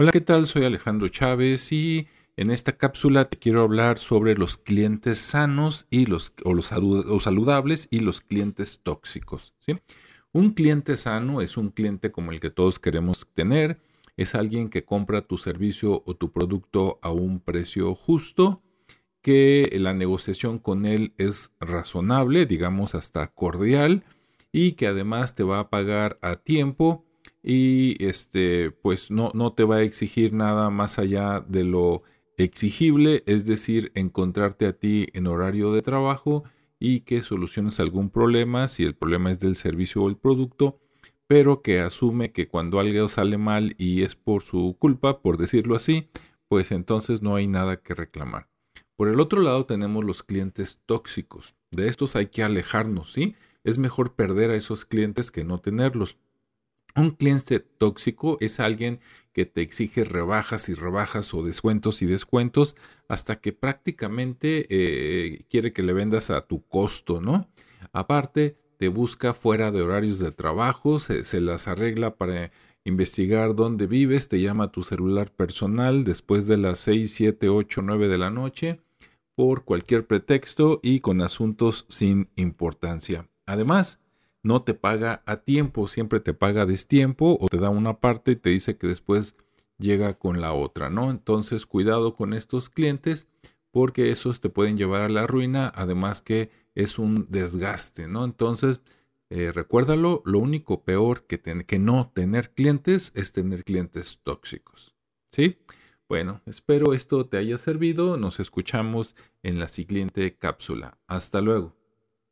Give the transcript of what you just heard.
Hola, ¿qué tal? Soy Alejandro Chávez y en esta cápsula te quiero hablar sobre los clientes sanos y los, o los saludables y los clientes tóxicos. Un cliente sano es un cliente como el que todos queremos tener. Es alguien que compra tu servicio o tu producto a un precio justo, que la negociación con él es razonable, digamos hasta cordial, y que además te va a pagar a tiempo y este pues no, no te va a exigir nada más allá de lo exigible, es decir, encontrarte a ti en horario de trabajo y que soluciones algún problema, si el problema es del servicio o el producto, pero que asume que cuando algo sale mal y es por su culpa, por decirlo así, pues entonces no hay nada que reclamar. Por el otro lado tenemos los clientes tóxicos. De estos hay que alejarnos, ¿sí? Es mejor perder a esos clientes que no tenerlos. Un cliente tóxico es alguien que te exige rebajas y rebajas o descuentos y descuentos hasta que prácticamente eh, quiere que le vendas a tu costo, ¿no? Aparte, te busca fuera de horarios de trabajo, se, se las arregla para investigar dónde vives, te llama a tu celular personal después de las 6, 7, 8, 9 de la noche por cualquier pretexto y con asuntos sin importancia. Además, no te paga a tiempo, siempre te paga destiempo o te da una parte y te dice que después llega con la otra, ¿no? Entonces, cuidado con estos clientes porque esos te pueden llevar a la ruina, además que es un desgaste, ¿no? Entonces, eh, recuérdalo, lo único peor que, que no tener clientes es tener clientes tóxicos, ¿sí? Bueno, espero esto te haya servido, nos escuchamos en la siguiente cápsula. Hasta luego.